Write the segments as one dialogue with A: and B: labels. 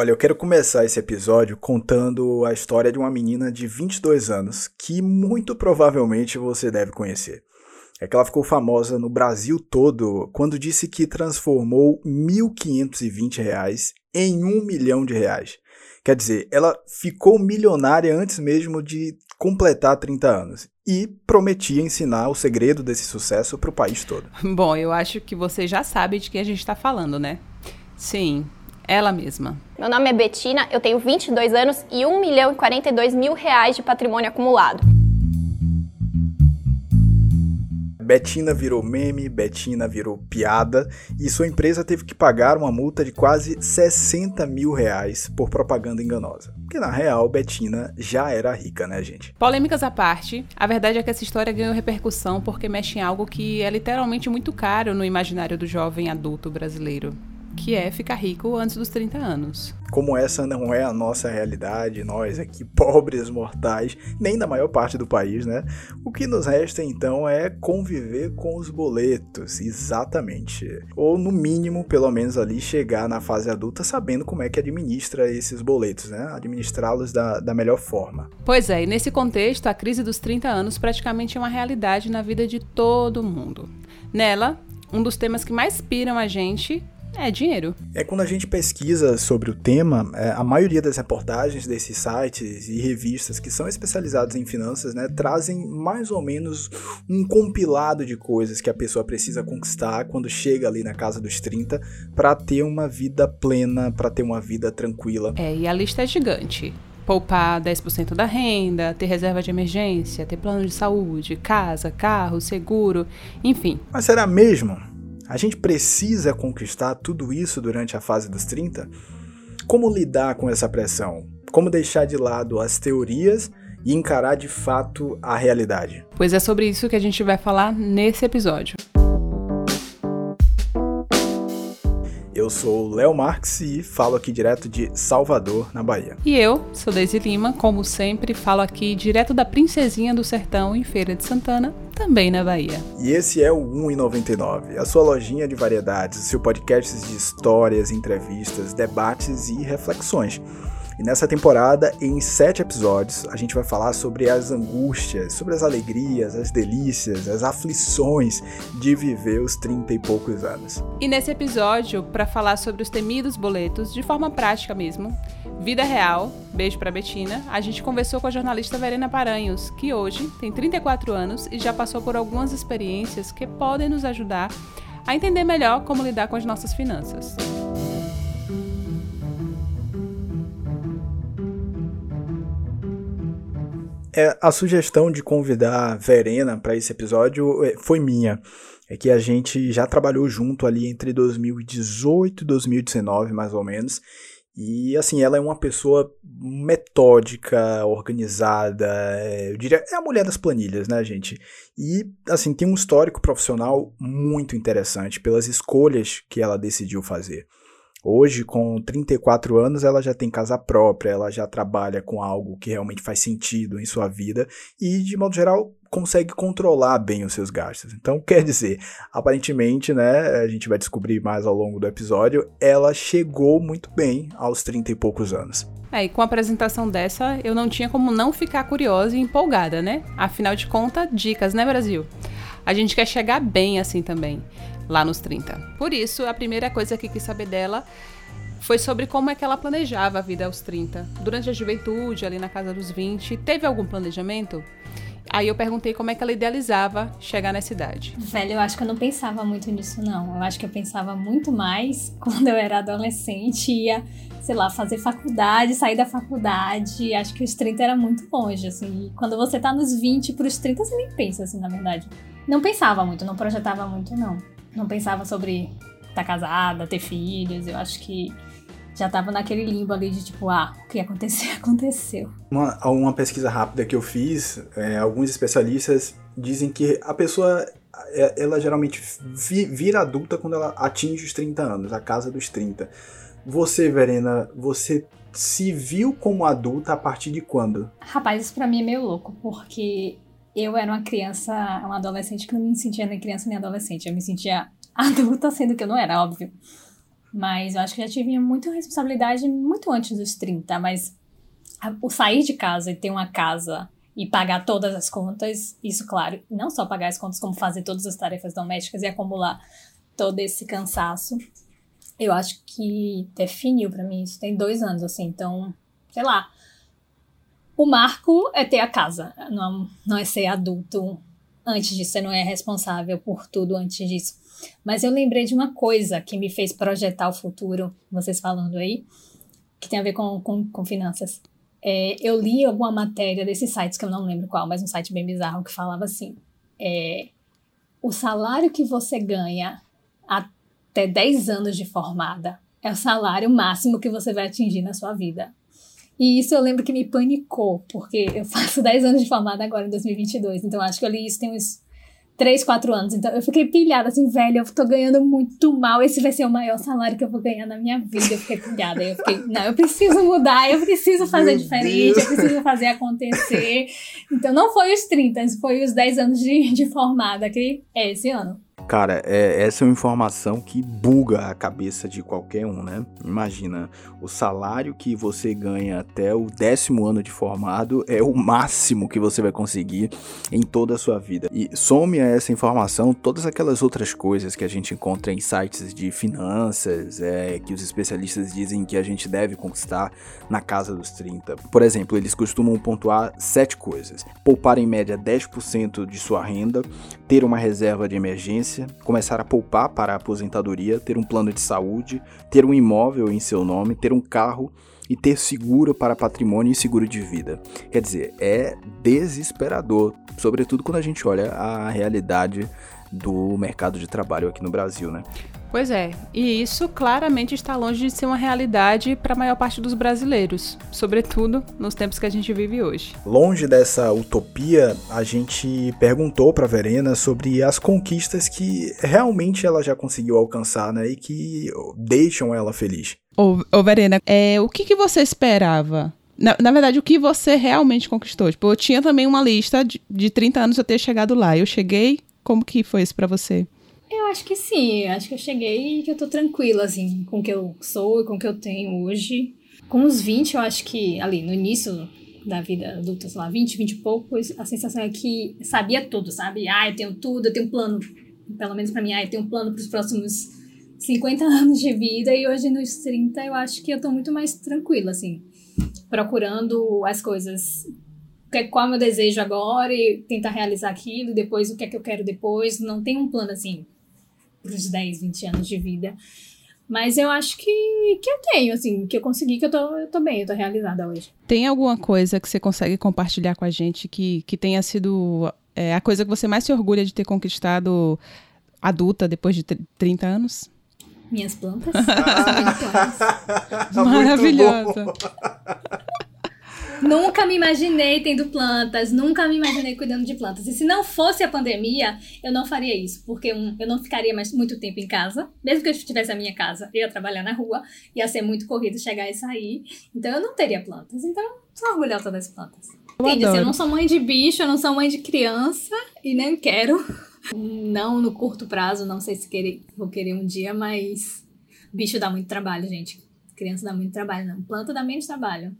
A: Olha, eu quero começar esse episódio contando a história de uma menina de 22 anos que muito provavelmente você deve conhecer. É que ela ficou famosa no Brasil todo quando disse que transformou R$ 1.520 em um milhão de reais. Quer dizer, ela ficou milionária antes mesmo de completar 30 anos e prometia ensinar o segredo desse sucesso para o país todo.
B: Bom, eu acho que você já sabe de quem a gente está falando, né? Sim, ela mesma.
C: Meu nome é Betina, eu tenho 22 anos e 1 milhão e 42 mil reais de patrimônio acumulado.
A: Betina virou meme, Betina virou piada e sua empresa teve que pagar uma multa de quase 60 mil reais por propaganda enganosa. Porque na real, Betina já era rica, né, gente?
B: Polêmicas à parte, a verdade é que essa história ganhou repercussão porque mexe em algo que é literalmente muito caro no imaginário do jovem adulto brasileiro que é ficar rico antes dos 30 anos.
A: Como essa não é a nossa realidade, nós aqui pobres mortais, nem da maior parte do país, né? O que nos resta então é conviver com os boletos, exatamente. Ou no mínimo, pelo menos ali, chegar na fase adulta sabendo como é que administra esses boletos, né? Administrá-los da, da melhor forma.
B: Pois é, e nesse contexto, a crise dos 30 anos praticamente é uma realidade na vida de todo mundo. Nela, um dos temas que mais piram a gente é dinheiro.
A: É quando a gente pesquisa sobre o tema, é, a maioria das reportagens desses sites e revistas que são especializados em finanças, né, trazem mais ou menos um compilado de coisas que a pessoa precisa conquistar quando chega ali na casa dos 30 para ter uma vida plena, para ter uma vida tranquila.
B: É, e a lista é gigante poupar 10% da renda, ter reserva de emergência, ter plano de saúde, casa, carro, seguro, enfim.
A: Mas será mesmo? A gente precisa conquistar tudo isso durante a fase dos 30? Como lidar com essa pressão? Como deixar de lado as teorias e encarar de fato a realidade?
B: Pois é sobre isso que a gente vai falar nesse episódio.
A: Eu sou Léo Marx e falo aqui direto de Salvador, na Bahia.
B: E eu sou Deise Lima, como sempre, falo aqui direto da Princesinha do Sertão, em Feira de Santana, também na Bahia.
A: E esse é o 1,99, a sua lojinha de variedades, o seu podcast de histórias, entrevistas, debates e reflexões. E nessa temporada, em sete episódios, a gente vai falar sobre as angústias, sobre as alegrias, as delícias, as aflições de viver os 30 e poucos anos.
B: E nesse episódio, para falar sobre os temidos boletos, de forma prática mesmo, vida real, beijo para Betina, a gente conversou com a jornalista Verena Paranhos, que hoje tem 34 anos e já passou por algumas experiências que podem nos ajudar a entender melhor como lidar com as nossas finanças.
A: É, a sugestão de convidar Verena para esse episódio é, foi minha. É que a gente já trabalhou junto ali entre 2018 e 2019, mais ou menos. E assim, ela é uma pessoa metódica, organizada, é, eu diria, é a mulher das planilhas, né, gente? E assim, tem um histórico profissional muito interessante pelas escolhas que ela decidiu fazer. Hoje, com 34 anos, ela já tem casa própria, ela já trabalha com algo que realmente faz sentido em sua vida e, de modo geral, consegue controlar bem os seus gastos. Então, quer dizer, aparentemente, né, a gente vai descobrir mais ao longo do episódio, ela chegou muito bem aos 30 e poucos anos.
B: É, e com a apresentação dessa, eu não tinha como não ficar curiosa e empolgada, né? Afinal de contas, dicas, né, Brasil? A gente quer chegar bem assim também lá nos 30. Por isso, a primeira coisa que quis saber dela foi sobre como é que ela planejava a vida aos 30. Durante a juventude, ali na casa dos 20, teve algum planejamento? Aí eu perguntei como é que ela idealizava chegar nessa idade.
D: Velho, eu acho que eu não pensava muito nisso, não. Eu acho que eu pensava muito mais quando eu era adolescente, ia, sei lá, fazer faculdade, sair da faculdade. Acho que os 30 era muito longe, assim. E quando você tá nos 20 pros 30, você nem pensa, assim, na verdade. Não pensava muito, não projetava muito, não não pensava sobre estar tá casada, ter filhos. Eu acho que já estava naquele limbo ali de tipo, ah, o que aconteceu, aconteceu.
A: Uma, uma pesquisa rápida que eu fiz, é, alguns especialistas dizem que a pessoa, é, ela geralmente vi, vira adulta quando ela atinge os 30 anos, a casa dos 30. Você, Verena, você se viu como adulta a partir de quando?
D: Rapaz, isso pra mim é meio louco, porque eu era uma criança, uma adolescente que não me sentia nem criança nem adolescente. Eu me sentia adulta, sendo que eu não era, óbvio. Mas eu acho que já tive muita responsabilidade muito antes dos 30. Mas o sair de casa e ter uma casa e pagar todas as contas, isso, claro, não só pagar as contas, como fazer todas as tarefas domésticas e acumular todo esse cansaço, eu acho que definiu para mim isso. Tem dois anos, assim, então, sei lá. O marco é ter a casa, não, não é ser adulto antes disso, você não é responsável por tudo antes disso. Mas eu lembrei de uma coisa que me fez projetar o futuro, vocês falando aí, que tem a ver com, com, com finanças. É, eu li alguma matéria desses sites, que eu não lembro qual, mas um site bem bizarro, que falava assim: é, o salário que você ganha até 10 anos de formada é o salário máximo que você vai atingir na sua vida. E isso eu lembro que me panicou, porque eu faço 10 anos de formada agora em 2022, então acho que eu li isso tem uns 3, 4 anos. Então eu fiquei pilhada assim, velho, eu tô ganhando muito mal. Esse vai ser o maior salário que eu vou ganhar na minha vida. Eu fiquei pilhada. Eu fiquei, não, eu preciso mudar, eu preciso fazer Meu diferente, Deus. eu preciso fazer acontecer. Então não foi os 30, foi os 10 anos de, de formada, que é esse ano.
A: Cara, é, essa é uma informação que buga a cabeça de qualquer um, né? Imagina, o salário que você ganha até o décimo ano de formado é o máximo que você vai conseguir em toda a sua vida. E some a essa informação todas aquelas outras coisas que a gente encontra em sites de finanças, é, que os especialistas dizem que a gente deve conquistar na casa dos 30. Por exemplo, eles costumam pontuar sete coisas: poupar em média 10% de sua renda, ter uma reserva de emergência começar a poupar para a aposentadoria, ter um plano de saúde, ter um imóvel em seu nome, ter um carro e ter seguro para patrimônio e seguro de vida. Quer dizer, é desesperador, sobretudo quando a gente olha a realidade do mercado de trabalho aqui no Brasil, né?
B: Pois é, e isso claramente está longe de ser uma realidade para a maior parte dos brasileiros, sobretudo nos tempos que a gente vive hoje.
A: Longe dessa utopia, a gente perguntou para Verena sobre as conquistas que realmente ela já conseguiu alcançar, né, e que deixam ela feliz.
B: Ô, ô Verena, é, o que, que você esperava na, na, verdade, o que você realmente conquistou? Tipo, eu tinha também uma lista de, de 30 anos eu ter chegado lá. Eu cheguei, como que foi isso para você?
D: Eu acho que sim, acho que eu cheguei e que eu tô tranquila, assim, com o que eu sou e com o que eu tenho hoje. Com os 20, eu acho que ali no início da vida adulta, sei lá, 20, 20 e poucos, a sensação é que sabia tudo, sabe? Ah, eu tenho tudo, eu tenho um plano, pelo menos pra mim, ah, eu tenho um plano pros próximos 50 anos de vida. E hoje nos 30 eu acho que eu tô muito mais tranquila, assim, procurando as coisas qual é o meu desejo agora e tentar realizar aquilo, depois o que é que eu quero depois. Não tem um plano assim para os 10, 20 anos de vida. Mas eu acho que, que eu tenho, assim, que eu consegui, que eu tô, eu tô bem, eu tô realizada hoje.
B: Tem alguma coisa que você consegue compartilhar com a gente que, que tenha sido é, a coisa que você mais se orgulha de ter conquistado adulta depois de 30 anos?
D: Minhas plantas. Ah.
B: Maravilhosa.
D: nunca me imaginei tendo plantas, nunca me imaginei cuidando de plantas. E se não fosse a pandemia, eu não faria isso, porque eu não ficaria mais muito tempo em casa. Mesmo que eu tivesse a minha casa, eu ia trabalhar na rua, ia ser muito corrido chegar e sair. Então eu não teria plantas. Então, sou orgulhosa das plantas. Entendi, assim, eu não sou mãe de bicho, eu não sou mãe de criança e nem quero. Não no curto prazo, não sei se querer, vou querer um dia, mas bicho dá muito trabalho, gente. Criança dá muito trabalho, não. Planta dá menos trabalho.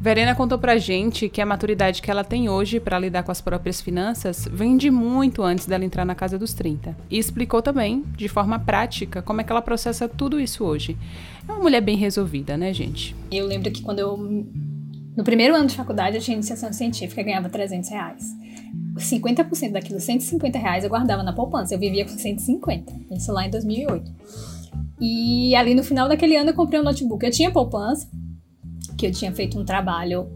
B: Verena contou pra gente que a maturidade que ela tem hoje para lidar com as próprias finanças vem de muito antes dela entrar na casa dos 30. E explicou também, de forma prática, como é que ela processa tudo isso hoje. É uma mulher bem resolvida, né, gente?
D: Eu lembro que quando eu. No primeiro ano de faculdade, eu tinha iniciação científica e ganhava 300 reais. 50% daquilo, 150 reais, eu guardava na poupança. Eu vivia com 150. Isso lá em 2008. E ali no final daquele ano eu comprei um notebook. Eu tinha poupança, que eu tinha feito um trabalho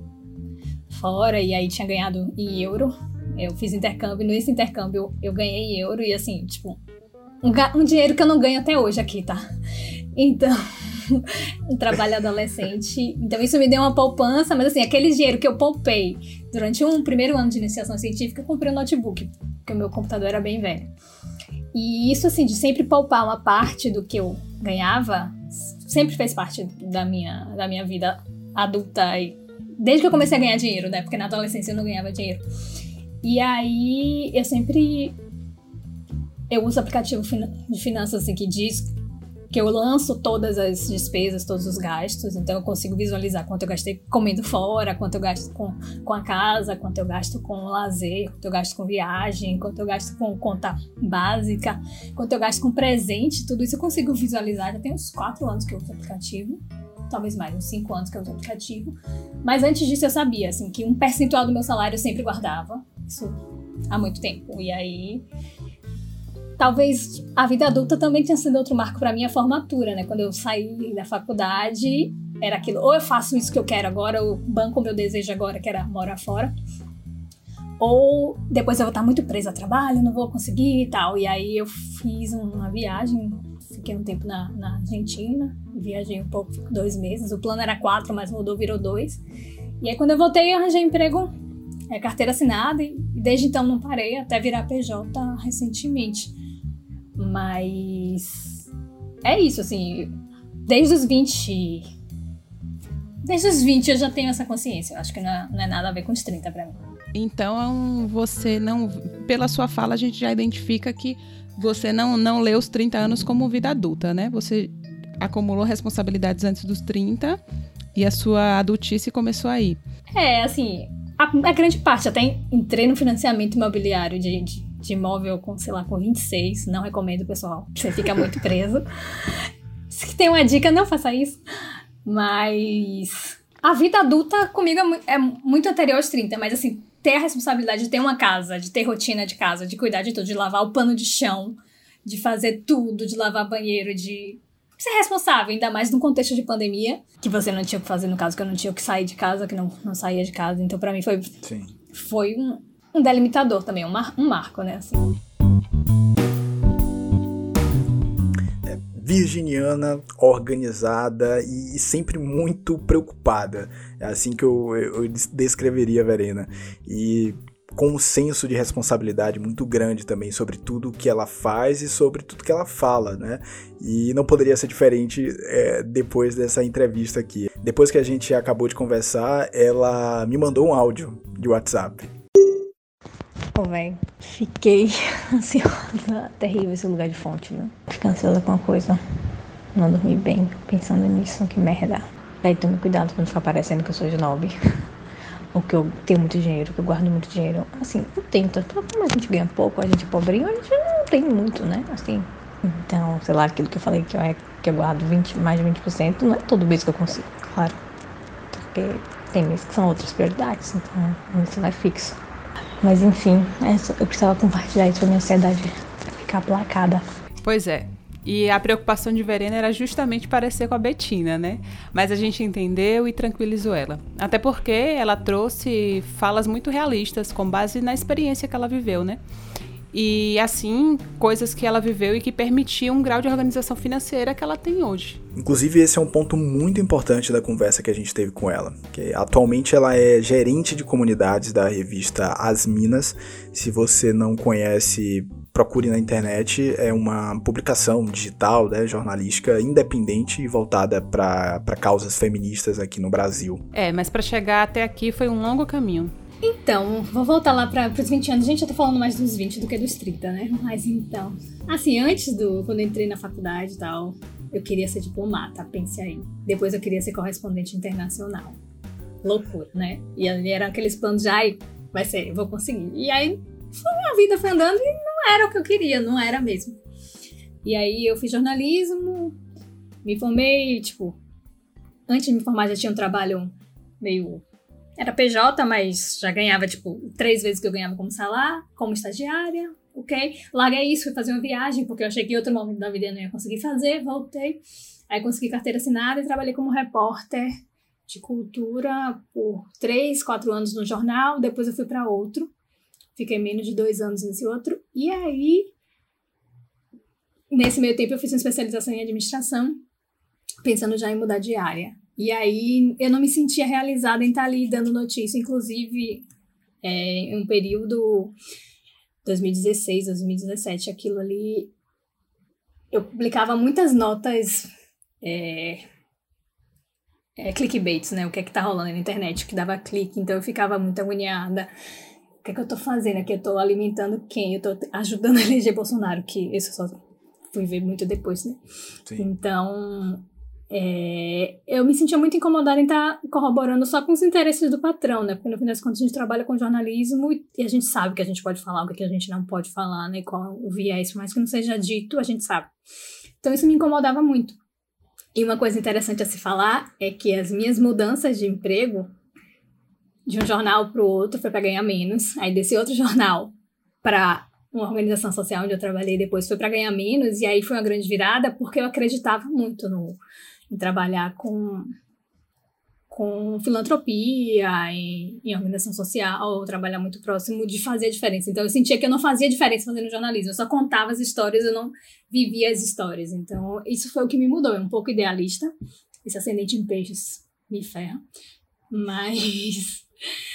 D: fora e aí tinha ganhado em euro. Eu fiz intercâmbio, nesse intercâmbio eu ganhei euro e assim, tipo, um, um dinheiro que eu não ganho até hoje aqui, tá? Então, um trabalho adolescente. Então isso me deu uma poupança, mas assim, aquele dinheiro que eu poupei durante um primeiro ano de iniciação científica, eu comprei um notebook, porque o meu computador era bem velho. E isso assim, de sempre poupar uma parte do que eu ganhava, sempre fez parte da minha, da minha vida adulta e desde que eu comecei a ganhar dinheiro, né? Porque na adolescência eu não ganhava dinheiro. E aí eu sempre eu uso aplicativo de finanças assim, que diz que eu lanço todas as despesas, todos os gastos, então eu consigo visualizar quanto eu gastei comendo fora, quanto eu gasto com, com a casa, quanto eu gasto com lazer, quanto eu gasto com viagem, quanto eu gasto com conta básica, quanto eu gasto com presente, tudo isso eu consigo visualizar. Já tem uns quatro anos que eu uso o aplicativo, talvez mais, uns cinco anos que eu uso o aplicativo. Mas antes disso eu sabia, assim, que um percentual do meu salário eu sempre guardava, isso há muito tempo. E aí talvez a vida adulta também tenha sido outro marco para minha formatura, né? Quando eu saí da faculdade, era aquilo, ou eu faço isso que eu quero agora, ou banco o meu desejo agora, que era morar fora, ou depois eu vou estar muito presa a trabalho, não vou conseguir e tal. E aí eu fiz uma viagem, fiquei um tempo na, na Argentina, viajei um pouco, dois meses. O plano era quatro, mas mudou, virou dois. E aí quando eu voltei, eu arranjei emprego, é, carteira assinada, e desde então não parei, até virar PJ recentemente. Mas é isso, assim, desde os 20. Desde os 20 eu já tenho essa consciência. Eu acho que não é, não é nada a ver com os 30 para mim.
B: Então, você não. Pela sua fala, a gente já identifica que você não, não lê os 30 anos como vida adulta, né? Você acumulou responsabilidades antes dos 30 e a sua adultice começou aí.
D: É, assim, a, a grande parte, até entrei no financiamento imobiliário de, de de imóvel com, sei lá, com 26. Não recomendo, pessoal. Você fica muito preso. Se tem uma dica, não faça isso. Mas a vida adulta comigo é, é muito anterior aos 30, mas assim, ter a responsabilidade de ter uma casa, de ter rotina de casa, de cuidar de tudo, de lavar o pano de chão, de fazer tudo, de lavar banheiro, de ser responsável, ainda mais num contexto de pandemia, que você não tinha o que fazer, no caso que eu não tinha o que sair de casa, que não, não saía de casa. Então, para mim, foi, Sim. foi um, um delimitador também, um, mar, um marco, né? Assim.
A: Virginiana, organizada e sempre muito preocupada. É assim que eu, eu descreveria a Verena. E com um senso de responsabilidade muito grande também sobre tudo que ela faz e sobre tudo que ela fala, né? E não poderia ser diferente é, depois dessa entrevista aqui. Depois que a gente acabou de conversar, ela me mandou um áudio de WhatsApp.
E: Pô, velho, fiquei ansiosa. Terrível esse lugar de fonte, né? Ficar ansiosa com uma coisa. Não dormir bem, pensando nisso, que merda. Daí tome cuidado pra não ficar parecendo que eu sou de nobre. Ou que eu tenho muito dinheiro, que eu guardo muito dinheiro. Assim, eu tento. Como a gente ganha pouco, a gente é pobrinho, a gente não tem muito, né? Assim. Então, sei lá, aquilo que eu falei que eu, é, que eu guardo 20, mais de 20%, não é todo mês que eu consigo, claro. Porque tem meses que são outras prioridades, então isso não é fixo. Mas enfim, é eu precisava compartilhar isso pra minha ansiedade ficar aplacada.
B: Pois é. E a preocupação de Verena era justamente parecer com a Betina, né? Mas a gente entendeu e tranquilizou ela. Até porque ela trouxe falas muito realistas, com base na experiência que ela viveu, né? E assim coisas que ela viveu e que permitiam um grau de organização financeira que ela tem hoje.
A: Inclusive esse é um ponto muito importante da conversa que a gente teve com ela, que atualmente ela é gerente de comunidades da revista As Minas. Se você não conhece, procure na internet, é uma publicação digital, né, jornalística independente e voltada para causas feministas aqui no Brasil.
B: É, mas para chegar até aqui foi um longo caminho.
D: Então, vou voltar lá para os 20 anos. Gente, eu tô falando mais dos 20 do que dos 30, né? Mas então. Assim, antes do. Quando eu entrei na faculdade e tal, eu queria ser diplomata, pense aí. Depois eu queria ser correspondente internacional. Loucura, né? E ali eram aqueles planos de, ai, vai ser, vou conseguir. E aí, a vida foi andando e não era o que eu queria, não era mesmo. E aí eu fiz jornalismo, me formei, tipo, antes de me formar já tinha um trabalho meio era PJ, mas já ganhava, tipo, três vezes que eu ganhava como salário, como estagiária, ok? Larguei isso, fui fazer uma viagem, porque eu achei que outro momento da vida eu não ia conseguir fazer, voltei. Aí consegui carteira assinada e trabalhei como repórter de cultura por três, quatro anos no jornal, depois eu fui para outro. Fiquei menos de dois anos nesse outro. E aí, nesse meio tempo, eu fiz uma especialização em administração, pensando já em mudar de área. E aí eu não me sentia realizada em estar ali dando notícia, inclusive é, em um período 2016, 2017, aquilo ali eu publicava muitas notas é, é, clickbaits, né? O que é que tá rolando na internet, que dava clique, então eu ficava muito agoniada. que, é que eu tô fazendo aqui? Eu tô alimentando quem? Eu tô ajudando a eleger Bolsonaro, que isso eu só fui ver muito depois, né? Sim. Então, é, eu me sentia muito incomodada em estar tá corroborando só com os interesses do patrão, né? Porque no fim das contas a gente trabalha com jornalismo e a gente sabe que a gente pode falar, o que a gente não pode falar, né? Qual o viés, por mais que não seja dito, a gente sabe. Então isso me incomodava muito. E uma coisa interessante a se falar é que as minhas mudanças de emprego de um jornal para o outro foi para ganhar menos, aí desse outro jornal para uma organização social onde eu trabalhei depois foi para ganhar menos e aí foi uma grande virada porque eu acreditava muito no em trabalhar com, com filantropia, em, em organização social, trabalhar muito próximo de fazer a diferença. Então eu sentia que eu não fazia diferença fazendo jornalismo, eu só contava as histórias, eu não vivia as histórias. Então isso foi o que me mudou, é um pouco idealista, esse ascendente em peixes me ferra, mas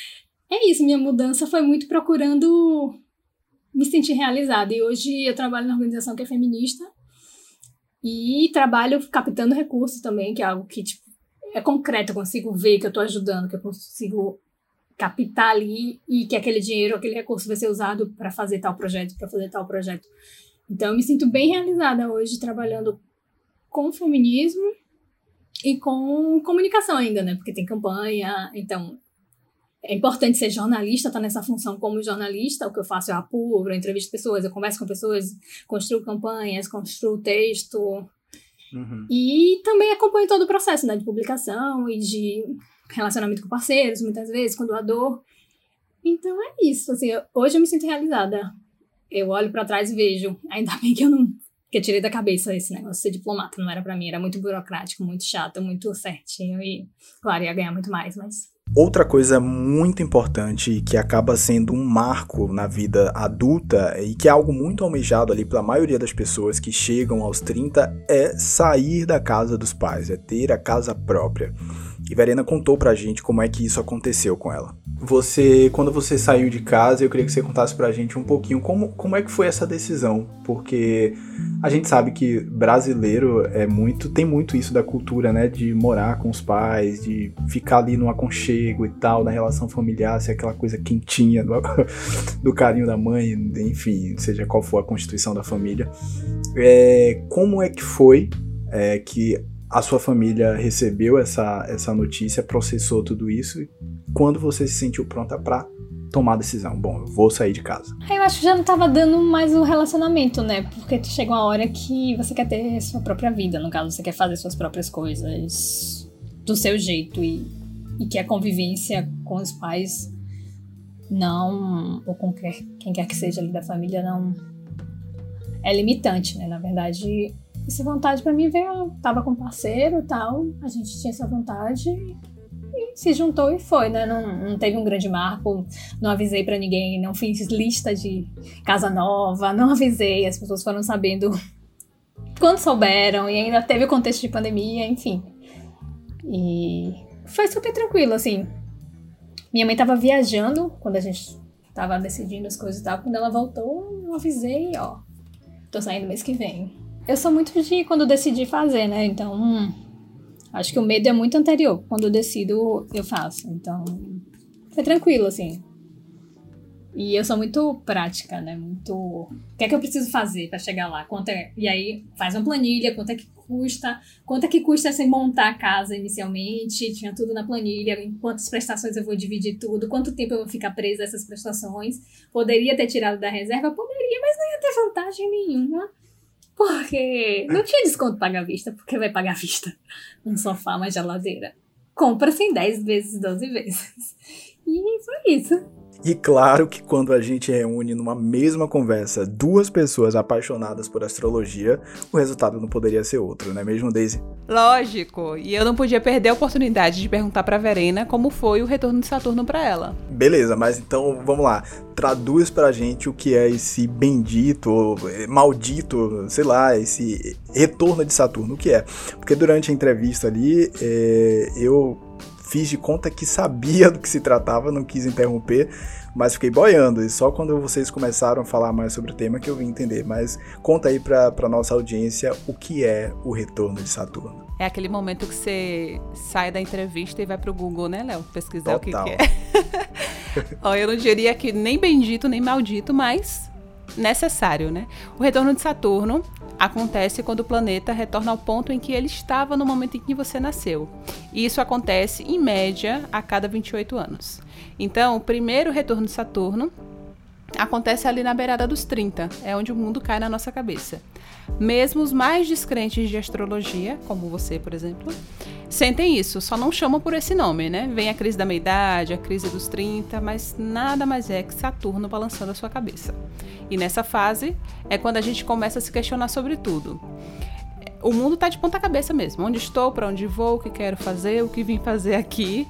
D: é isso, minha mudança foi muito procurando me sentir realizada. E hoje eu trabalho na organização que é feminista e trabalho captando recursos também, que é algo que tipo, é concreto, eu consigo ver que eu estou ajudando, que eu consigo captar ali e que aquele dinheiro, aquele recurso vai ser usado para fazer tal projeto, para fazer tal projeto. Então eu me sinto bem realizada hoje trabalhando com feminismo e com comunicação ainda, né? Porque tem campanha, então é importante ser jornalista, estar tá nessa função como jornalista. O que eu faço, eu apuro, eu entrevisto pessoas, eu converso com pessoas, construo campanhas, construo texto. Uhum. E também acompanho todo o processo né, de publicação e de relacionamento com parceiros, muitas vezes, com doador. Então é isso. Assim, hoje eu me sinto realizada. Eu olho para trás e vejo, ainda bem que eu não que eu tirei da cabeça esse negócio de ser diplomata, não era para mim, era muito burocrático, muito chato, muito certinho e, claro, ia ganhar muito mais, mas
A: Outra coisa muito importante que acaba sendo um marco na vida adulta e que é algo muito almejado ali pela maioria das pessoas que chegam aos 30 é sair da casa dos pais, é ter a casa própria. E Verena contou pra gente como é que isso aconteceu com ela. Você, quando você saiu de casa, eu queria que você contasse pra gente um pouquinho como, como é que foi essa decisão, porque a gente sabe que brasileiro é muito, tem muito isso da cultura, né, de morar com os pais, de ficar ali no aconchego e tal, na relação familiar, ser aquela coisa quentinha do, do carinho da mãe, enfim, seja qual for a constituição da família. É, como é que foi é, que a sua família recebeu essa, essa notícia, processou tudo isso quando você se sentiu pronta para tomar a decisão? Bom, eu vou sair de casa.
D: Eu acho que já não tava dando mais o um relacionamento, né? Porque chega uma hora que você quer ter sua própria vida, no caso, você quer fazer suas próprias coisas do seu jeito e, e que a convivência com os pais não, ou com quem quer que seja ali da família, não é limitante, né? Na verdade, essa vontade para mim veio, eu tava com parceiro e tal, a gente tinha essa vontade se juntou e foi, né? Não, não teve um grande marco, não avisei para ninguém, não fiz lista de casa nova, não avisei, as pessoas foram sabendo quando souberam, e ainda teve o contexto de pandemia, enfim. E foi super tranquilo, assim. Minha mãe tava viajando quando a gente tava decidindo as coisas e tal. Quando ela voltou, eu avisei, ó. Tô saindo mês que vem. Eu sou muito de quando decidi fazer, né? Então, hum, Acho que o medo é muito anterior. Quando eu decido, eu faço. Então, foi tranquilo, assim. E eu sou muito prática, né? Muito. O que é que eu preciso fazer para chegar lá? Quanto é... E aí faz uma planilha, quanto é que custa, quanto é que custa sem montar a casa inicialmente, tinha tudo na planilha, em quantas prestações eu vou dividir tudo, quanto tempo eu vou ficar presa a essas prestações. Poderia ter tirado da reserva? Poderia, mas não ia ter vantagem nenhuma. Porque não tinha desconto pagar vista, porque vai pagar vista um sofá, uma geladeira. Compra-se em 10 vezes, 12 vezes. E foi isso.
A: E claro que quando a gente reúne numa mesma conversa duas pessoas apaixonadas por astrologia, o resultado não poderia ser outro, não é mesmo, Daisy?
B: Lógico. E eu não podia perder a oportunidade de perguntar para Verena como foi o retorno de Saturno para ela.
A: Beleza, mas então vamos lá. Traduz pra gente o que é esse bendito, maldito, sei lá, esse retorno de Saturno. O que é? Porque durante a entrevista ali, é, eu fiz de conta que sabia do que se tratava, não quis interromper, mas fiquei boiando. E só quando vocês começaram a falar mais sobre o tema que eu vim entender. Mas conta aí pra, pra nossa audiência o que é o retorno de Saturno.
B: É aquele momento que você sai da entrevista e vai pro Google, né, Léo? Pesquisar
A: Total.
B: o que, que é. Ó, eu não diria que nem bendito nem maldito, mas necessário, né? O retorno de Saturno acontece quando o planeta retorna ao ponto em que ele estava no momento em que você nasceu. E isso acontece, em média, a cada 28 anos. Então, o primeiro retorno de Saturno acontece ali na beirada dos 30, é onde o mundo cai na nossa cabeça. Mesmo os mais descrentes de astrologia, como você, por exemplo, sentem isso, só não chamam por esse nome, né? Vem a crise da meia-idade, a crise dos 30, mas nada mais é que Saturno balançando a sua cabeça. E nessa fase é quando a gente começa a se questionar sobre tudo. O mundo está de ponta cabeça mesmo. Onde estou, para onde vou, o que quero fazer, o que vim fazer aqui.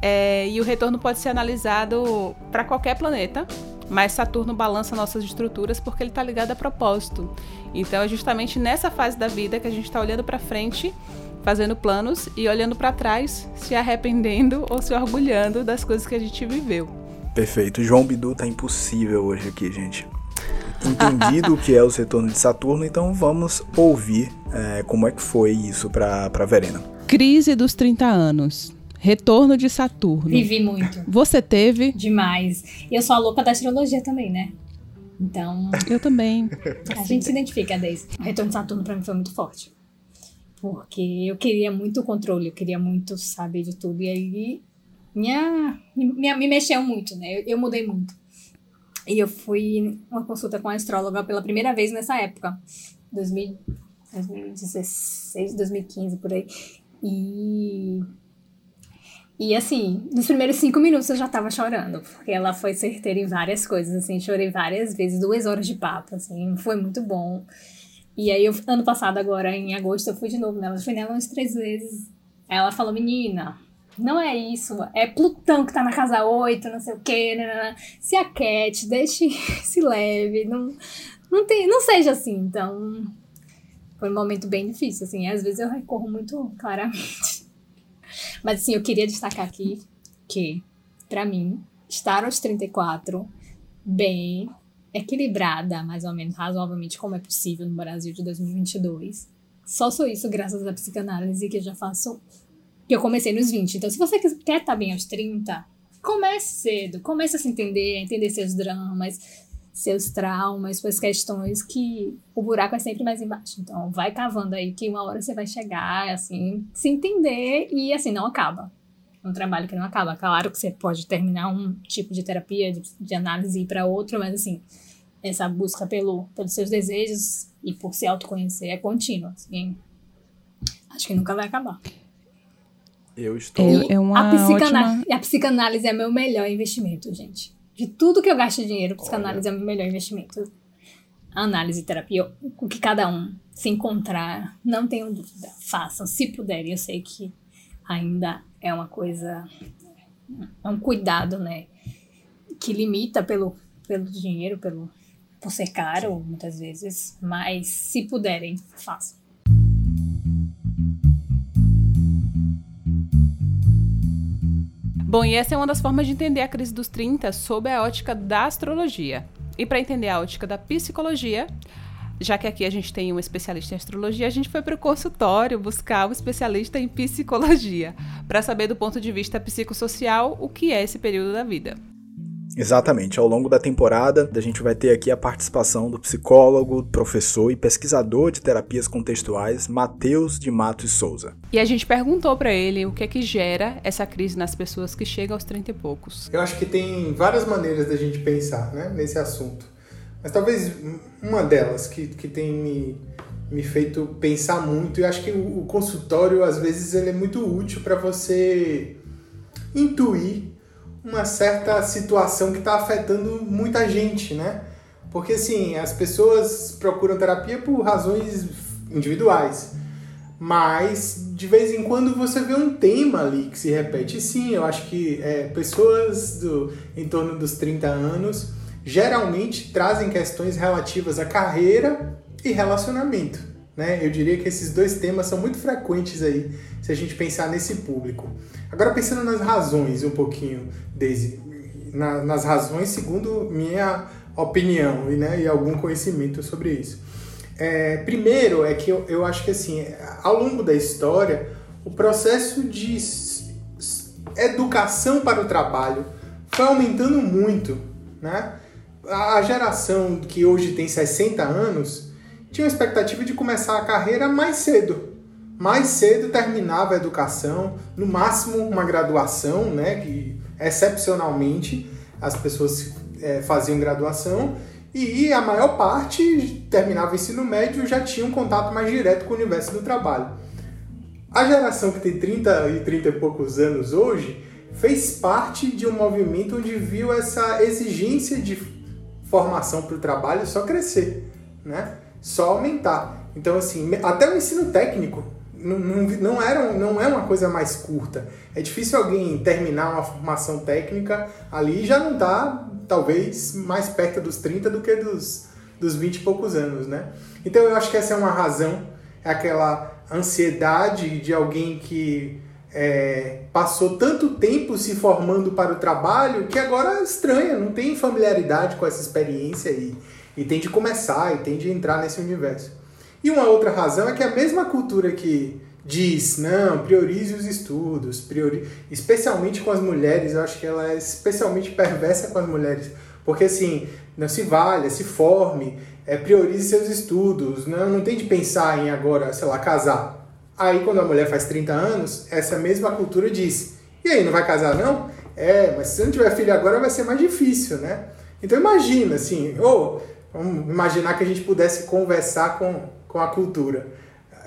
B: É, e o retorno pode ser analisado para qualquer planeta, mas Saturno balança nossas estruturas porque ele está ligado a propósito. Então é justamente nessa fase da vida que a gente está olhando para frente, fazendo planos e olhando para trás, se arrependendo ou se orgulhando das coisas que a gente viveu.
A: Perfeito. João Bidu tá impossível hoje aqui, gente. Entendido o que é o retorno de Saturno, então vamos ouvir é, como é que foi isso para Verena.
B: Crise dos 30 anos. Retorno de Saturno.
D: Vivi muito.
B: Você teve?
D: Demais. E eu sou a louca da astrologia também, né? Então.
B: Eu também.
D: A gente se identifica, Deise. O retorno de Saturno pra mim foi muito forte. Porque eu queria muito controle, eu queria muito saber de tudo. E aí minha, minha, me mexeu muito, né? Eu, eu mudei muito. E eu fui uma consulta com a astróloga pela primeira vez nessa época. 2000, 2016, 2015, por aí. E e assim, nos primeiros cinco minutos eu já tava chorando, porque ela foi certeira em várias coisas, assim, chorei várias vezes, duas horas de papo, assim, foi muito bom. E aí, eu, ano passado, agora, em agosto, eu fui de novo nela, fui nela umas três vezes. Ela falou, menina, não é isso, é Plutão que tá na casa 8, não sei o quê, né, né, né. se aquete, deixe, se leve, não, não, tem, não seja assim, então... Foi um momento bem difícil, assim, às vezes eu recorro muito claramente mas assim, eu queria destacar aqui que, para mim, estar aos 34, bem equilibrada, mais ou menos, razoavelmente, como é possível no Brasil de 2022. Só sou isso graças à psicanálise que eu já faço, que eu comecei nos 20. Então, se você quer estar tá bem aos 30, comece cedo, comece a se entender, a entender seus dramas, seus traumas, suas questões, que o buraco é sempre mais embaixo. Então, vai cavando aí que uma hora você vai chegar, assim, se entender e, assim, não acaba. É um trabalho que não acaba. Claro que você pode terminar um tipo de terapia, de, de análise e ir para outro, mas, assim, essa busca pelo, pelos seus desejos e por se autoconhecer é contínua. Assim, acho que nunca vai acabar.
A: Eu estou.
B: É, é uma
D: a, psicanálise,
B: ótima...
D: a psicanálise é meu melhor investimento, gente de tudo que eu gasto dinheiro, psicanálise Olha. é o melhor investimento. Análise e terapia, o que cada um se encontrar, não tenho dúvida, façam, se puderem. Eu sei que ainda é uma coisa, é um cuidado, né? Que limita pelo, pelo dinheiro, pelo, por ser caro, muitas vezes, mas se puderem, façam.
B: Bom, e essa é uma das formas de entender a crise dos 30 sob a ótica da astrologia. E para entender a ótica da psicologia, já que aqui a gente tem um especialista em astrologia, a gente foi para o consultório buscar um especialista em psicologia, para saber do ponto de vista psicossocial o que é esse período da vida.
A: Exatamente. Ao longo da temporada, a gente vai ter aqui a participação do psicólogo, professor e pesquisador de terapias contextuais, Matheus de Matos Souza.
B: E a gente perguntou para ele o que é que gera essa crise nas pessoas que chegam aos 30 e poucos.
F: Eu acho que tem várias maneiras da gente pensar né, nesse assunto. Mas talvez uma delas que, que tem me, me feito pensar muito, e acho que o, o consultório, às vezes, ele é muito útil para você intuir uma certa situação que está afetando muita gente, né? Porque assim, as pessoas procuram terapia por razões individuais. Mas de vez em quando você vê um tema ali que se repete. Sim, eu acho que é, pessoas do, em torno dos 30 anos geralmente trazem questões relativas à carreira e relacionamento. Né? Eu diria que esses dois temas são muito frequentes aí, se a gente pensar nesse público. Agora, pensando nas razões um pouquinho, Daisy, na, nas razões segundo minha opinião e, né, e algum conhecimento sobre isso. É, primeiro é que eu, eu acho que assim, ao longo da história, o processo de educação para o trabalho foi aumentando muito, né? A geração que hoje tem 60 anos tinha uma expectativa de começar a carreira mais cedo. Mais cedo terminava a educação, no máximo uma graduação, né? Que excepcionalmente as pessoas é, faziam graduação e a maior parte terminava o ensino médio já tinha um contato mais direto com o universo do trabalho. A geração que tem 30 e 30 e poucos anos hoje fez parte de um movimento onde viu essa exigência de formação para o trabalho só crescer, né? Só aumentar. Então, assim, até o ensino técnico não, não, não, era, não é uma coisa mais curta. É difícil alguém terminar uma formação técnica ali já não está, talvez, mais perto dos 30 do que dos, dos 20 e poucos anos, né? Então eu acho que essa é uma razão, é aquela ansiedade de alguém que é, passou tanto tempo se formando para o trabalho que agora estranha, não tem familiaridade com essa experiência e, e tem de começar e tem de entrar nesse universo. E uma outra razão é que a mesma cultura que diz, não, priorize os estudos, priori... especialmente com as mulheres, eu acho que ela é especialmente perversa com as mulheres, porque assim, não se valha, se forme, é, priorize seus estudos, não, não tem de pensar em agora, sei lá, casar. Aí quando a mulher faz 30 anos, essa mesma cultura diz, e aí, não vai casar não? É, mas se não tiver filho agora vai ser mais difícil, né? Então imagina, assim, ou vamos imaginar que a gente pudesse conversar com com a cultura.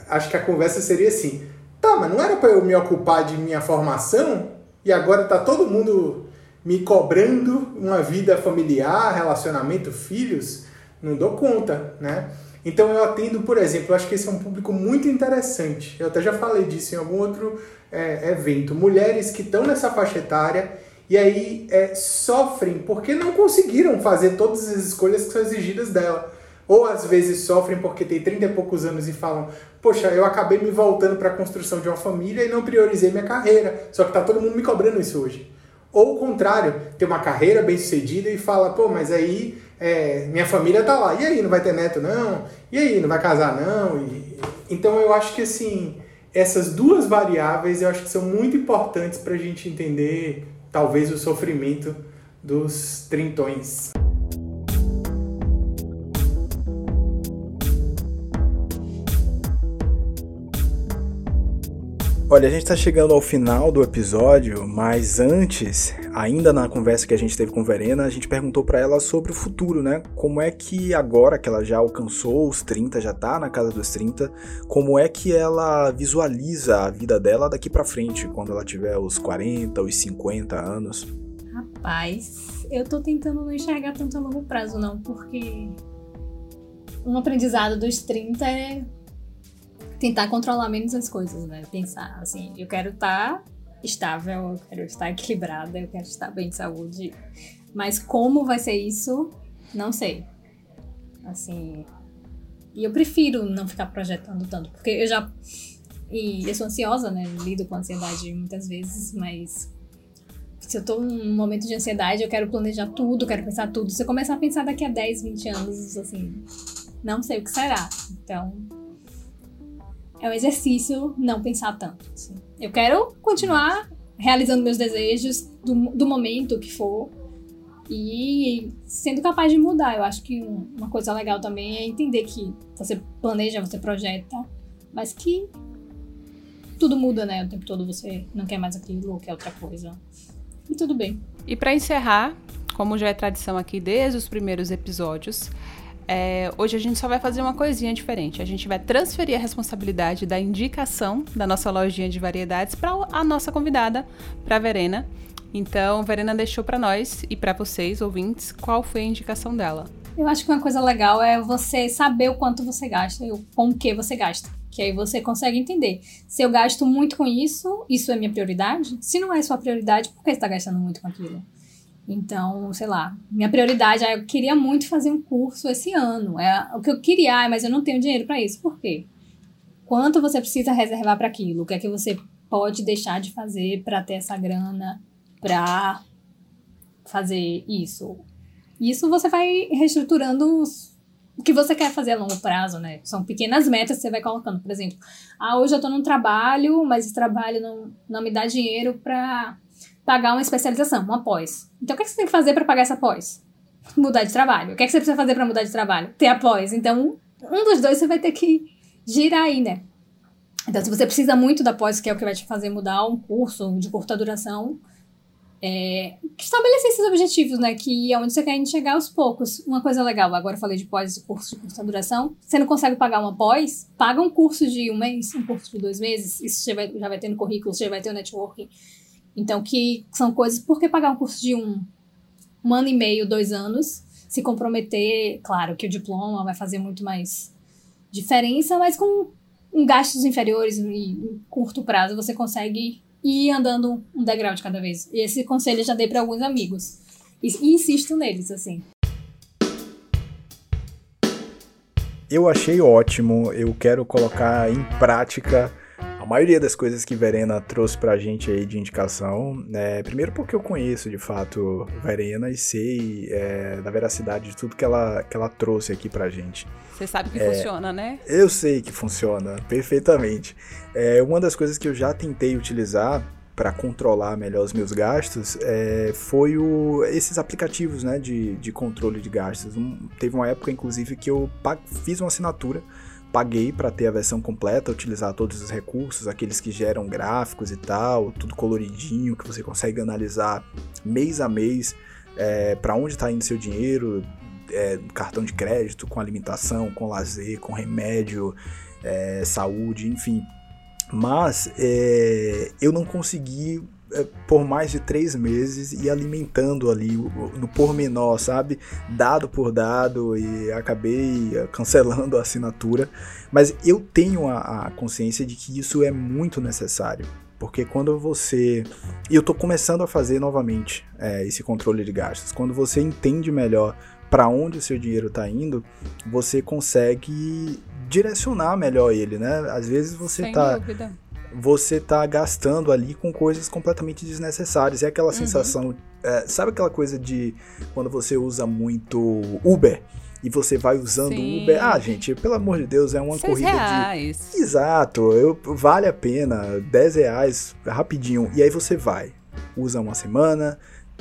F: Acho que a conversa seria assim: tá, mas não era para eu me ocupar de minha formação e agora tá todo mundo me cobrando uma vida familiar, relacionamento, filhos? Não dou conta, né? Então eu atendo, por exemplo, eu acho que esse é um público muito interessante. Eu até já falei disso em algum outro é, evento. Mulheres que estão nessa faixa etária e aí é, sofrem porque não conseguiram fazer todas as escolhas que são exigidas dela. Ou às vezes sofrem porque tem 30 e poucos anos e falam: Poxa, eu acabei me voltando para a construção de uma família e não priorizei minha carreira. Só que tá todo mundo me cobrando isso hoje. Ou o contrário, tem uma carreira bem sucedida e fala: Pô, mas aí é, minha família tá lá. E aí, não vai ter neto não? E aí, não vai casar não? E, então eu acho que assim, essas duas variáveis eu acho que são muito importantes para a gente entender talvez o sofrimento dos trintões.
A: Olha, a gente está chegando ao final do episódio, mas antes, ainda na conversa que a gente teve com Verena, a gente perguntou para ela sobre o futuro, né? Como é que agora que ela já alcançou os 30, já tá na casa dos 30, como é que ela visualiza a vida dela daqui para frente, quando ela tiver os 40, os 50 anos?
D: Rapaz, eu tô tentando não enxergar tanto a longo prazo não, porque um aprendizado dos 30 é tentar controlar menos as coisas, né? Pensar assim, eu quero estar tá estável, eu quero estar equilibrada, eu quero estar bem de saúde. Mas como vai ser isso, não sei. Assim, e eu prefiro não ficar projetando tanto, porque eu já e eu sou ansiosa, né? Lido com ansiedade muitas vezes, mas se eu tô num momento de ansiedade, eu quero planejar tudo, quero pensar tudo. Se eu começar a pensar daqui a 10, 20 anos, assim, não sei o que será. Então, é um exercício não pensar tanto. Assim. Eu quero continuar realizando meus desejos do, do momento que for e sendo capaz de mudar. Eu acho que uma coisa legal também é entender que você planeja, você projeta, mas que tudo muda, né? O tempo todo você não quer mais aquilo ou quer outra coisa. E tudo bem.
B: E para encerrar, como já é tradição aqui desde os primeiros episódios, é, hoje a gente só vai fazer uma coisinha diferente. A gente vai transferir a responsabilidade da indicação da nossa lojinha de variedades para a nossa convidada, para Verena. Então, Verena deixou para nós e para vocês, ouvintes, qual foi a indicação dela.
D: Eu acho que uma coisa legal é você saber o quanto você gasta e com o que você gasta. Que aí você consegue entender. Se eu gasto muito com isso, isso é minha prioridade? Se não é sua prioridade, por que você está gastando muito com aquilo? Então, sei lá, minha prioridade é eu queria muito fazer um curso esse ano. É o que eu queria, mas eu não tenho dinheiro para isso. Por quê? Quanto você precisa reservar para aquilo? O que é que você pode deixar de fazer para ter essa grana para fazer isso? Isso você vai reestruturando o que você quer fazer a longo prazo, né? São pequenas metas que você vai colocando. Por exemplo, ah, hoje eu tô num trabalho, mas esse trabalho não, não me dá dinheiro para pagar uma especialização, uma pós. Então, o que, é que você tem que fazer para pagar essa pós? Mudar de trabalho. O que, é que você precisa fazer para mudar de trabalho? Ter a pós. Então, um dos dois você vai ter que girar aí, né? Então, se você precisa muito da pós, que é o que vai te fazer mudar um curso de curta duração, é, estabelecer esses objetivos, né? Que é onde você quer chegar aos poucos. Uma coisa legal, agora eu falei de pós curso de curta duração. Você não consegue pagar uma pós, paga um curso de um mês, um curso de dois meses, isso já vai, já vai ter no currículo, já vai ter o networking. Então, que são coisas, por que pagar um curso de um, um ano e meio, dois anos, se comprometer, claro que o diploma vai fazer muito mais diferença, mas com gastos inferiores e em curto prazo você consegue ir andando um degrau de cada vez. E esse conselho eu já dei para alguns amigos. E insisto neles, assim.
A: Eu achei ótimo, eu quero colocar em prática a maioria das coisas que Verena trouxe pra gente aí de indicação, né? Primeiro porque eu conheço de fato Verena e sei é, da veracidade de tudo que ela, que ela trouxe aqui pra gente.
B: Você sabe que é, funciona, né?
A: Eu sei que funciona perfeitamente. É, uma das coisas que eu já tentei utilizar para controlar melhor os meus gastos é, foi o, esses aplicativos né, de, de controle de gastos. Um, teve uma época, inclusive, que eu fiz uma assinatura paguei para ter a versão completa, utilizar todos os recursos, aqueles que geram gráficos e tal, tudo coloridinho, que você consegue analisar mês a mês é, para onde está indo seu dinheiro, é, cartão de crédito, com alimentação, com lazer, com remédio, é, saúde, enfim. Mas é, eu não consegui por mais de três meses e alimentando ali no pormenor, sabe? Dado por dado e acabei é, cancelando a assinatura. Mas eu tenho a, a consciência de que isso é muito necessário. Porque quando você. E eu estou começando a fazer novamente é, esse controle de gastos. Quando você entende melhor para onde o seu dinheiro está indo, você consegue direcionar melhor ele, né? Às vezes você está você tá gastando ali com coisas completamente desnecessárias. É aquela uhum. sensação. É, sabe aquela coisa de quando você usa muito Uber? E você vai usando Sim. Uber. Ah, gente, pelo amor de Deus, é uma
B: Seis
A: corrida
B: reais.
A: de. Exato, eu, vale a pena. 10 reais, rapidinho. E aí você vai. Usa uma semana,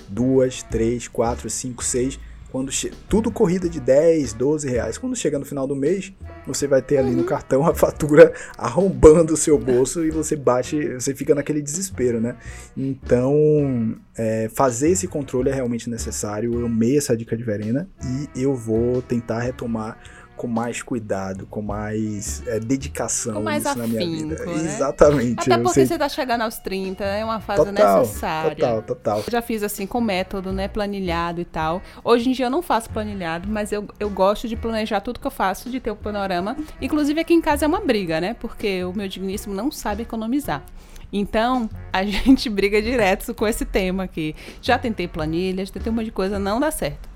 A: duas, três, quatro, cinco, seis quando tudo corrida de 10, 12 reais. Quando chega no final do mês, você vai ter ali no uhum. cartão a fatura arrombando o seu bolso e você bate, você fica naquele desespero, né? Então, é, fazer esse controle é realmente necessário. Eu amei essa dica de Verena e eu vou tentar retomar com mais cuidado, com mais é, dedicação
B: com mais
A: afinco,
B: na minha vida. Né?
A: Exatamente.
B: Até porque sei... você tá chegando aos 30, é uma fase total, necessária.
A: Total, total. Eu
B: já fiz assim com método, né, planilhado e tal. Hoje em dia eu não faço planilhado, mas eu, eu gosto de planejar tudo que eu faço, de ter o um panorama. Inclusive aqui em casa é uma briga, né, porque o meu digníssimo não sabe economizar. Então, a gente briga direto com esse tema aqui. Já tentei planilha, já tentei um monte de coisa, não dá certo.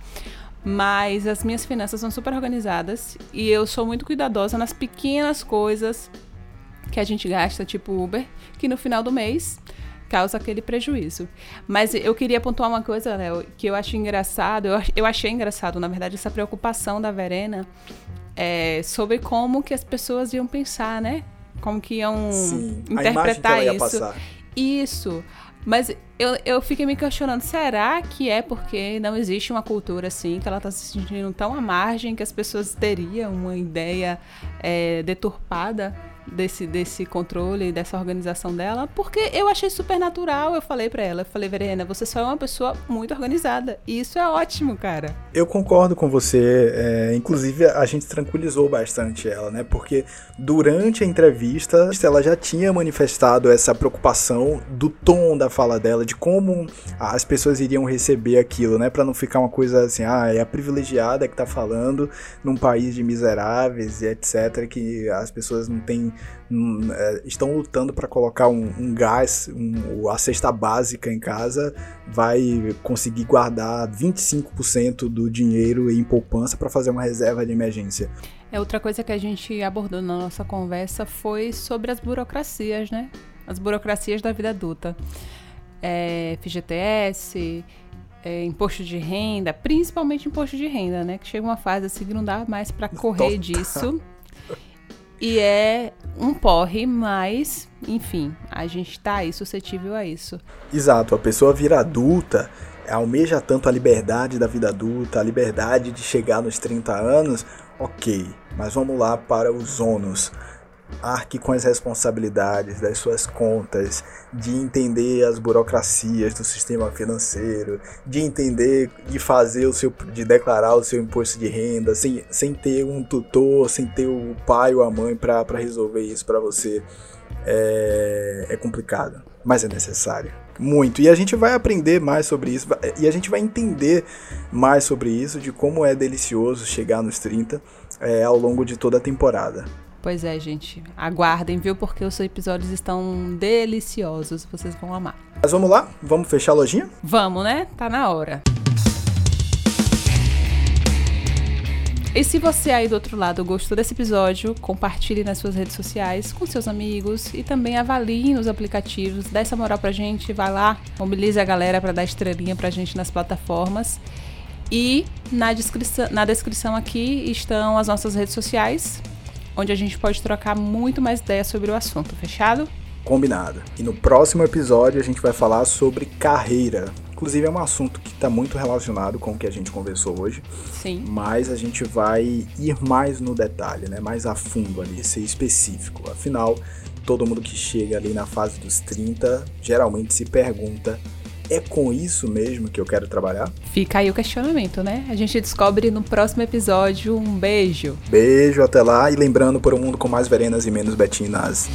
B: Mas as minhas finanças são super organizadas e eu sou muito cuidadosa nas pequenas coisas que a gente gasta, tipo Uber, que no final do mês causa aquele prejuízo. Mas eu queria pontuar uma coisa, Léo, que eu acho engraçado, eu, eu achei engraçado, na verdade, essa preocupação da Verena é, sobre como que as pessoas iam pensar, né? Como que iam
A: Sim,
B: interpretar
A: isso.
B: Passar. Isso. Mas eu, eu fiquei me questionando, será que é porque não existe uma cultura assim, que ela está se sentindo tão à margem que as pessoas teriam uma ideia é, deturpada desse, desse controle, dessa organização dela, porque eu achei super natural. Eu falei para ela, eu falei, Verena, você só é uma pessoa muito organizada. E isso é ótimo, cara.
A: Eu concordo com você. É, inclusive, a gente tranquilizou bastante ela, né? Porque durante a entrevista, ela já tinha manifestado essa preocupação do tom da fala dela, de como as pessoas iriam receber aquilo, né? Para não ficar uma coisa assim, ah, é a privilegiada que tá falando num país de miseráveis e etc, que as pessoas não têm estão lutando para colocar um, um gás, um, a cesta básica em casa, vai conseguir guardar 25% do dinheiro em poupança para fazer uma reserva de emergência.
B: É outra coisa que a gente abordou na nossa conversa foi sobre as burocracias, né? As burocracias da vida adulta. É, FGTS, é, imposto de renda, principalmente imposto de renda, né? Que chega uma fase assim que não dá mais para correr Total. disso. E é um porre, mas, enfim, a gente tá aí suscetível a isso.
A: Exato, a pessoa vira adulta, almeja tanto a liberdade da vida adulta, a liberdade de chegar nos 30 anos, ok, mas vamos lá para os ônus arque com as responsabilidades das suas contas, de entender as burocracias do sistema financeiro, de entender, de fazer o seu, de declarar o seu imposto de renda, sem, sem ter um tutor, sem ter o pai ou a mãe para resolver isso para você, é, é complicado, mas é necessário. Muito. E a gente vai aprender mais sobre isso e a gente vai entender mais sobre isso, de como é delicioso chegar nos 30 é, ao longo de toda a temporada.
B: Pois é, gente. Aguardem, viu? Porque os episódios estão deliciosos. Vocês vão amar.
A: Mas vamos lá? Vamos fechar a lojinha?
B: Vamos, né? Tá na hora. E se você aí do outro lado gostou desse episódio, compartilhe nas suas redes sociais com seus amigos e também avalie nos aplicativos. Dá essa moral pra gente, vai lá, mobilize a galera para dar estrelinha pra gente nas plataformas. E na descrição, na descrição aqui estão as nossas redes sociais onde a gente pode trocar muito mais ideias sobre o assunto, fechado?
A: Combinado. E no próximo episódio a gente vai falar sobre carreira. Inclusive é um assunto que está muito relacionado com o que a gente conversou hoje.
B: Sim.
A: Mas a gente vai ir mais no detalhe, né? Mais a fundo ali, ser específico. Afinal, todo mundo que chega ali na fase dos 30 geralmente se pergunta é com isso mesmo que eu quero trabalhar?
B: Fica aí o questionamento, né? A gente descobre no próximo episódio. Um beijo.
A: Beijo, até lá. E lembrando, por um mundo com mais verenas e menos betinas.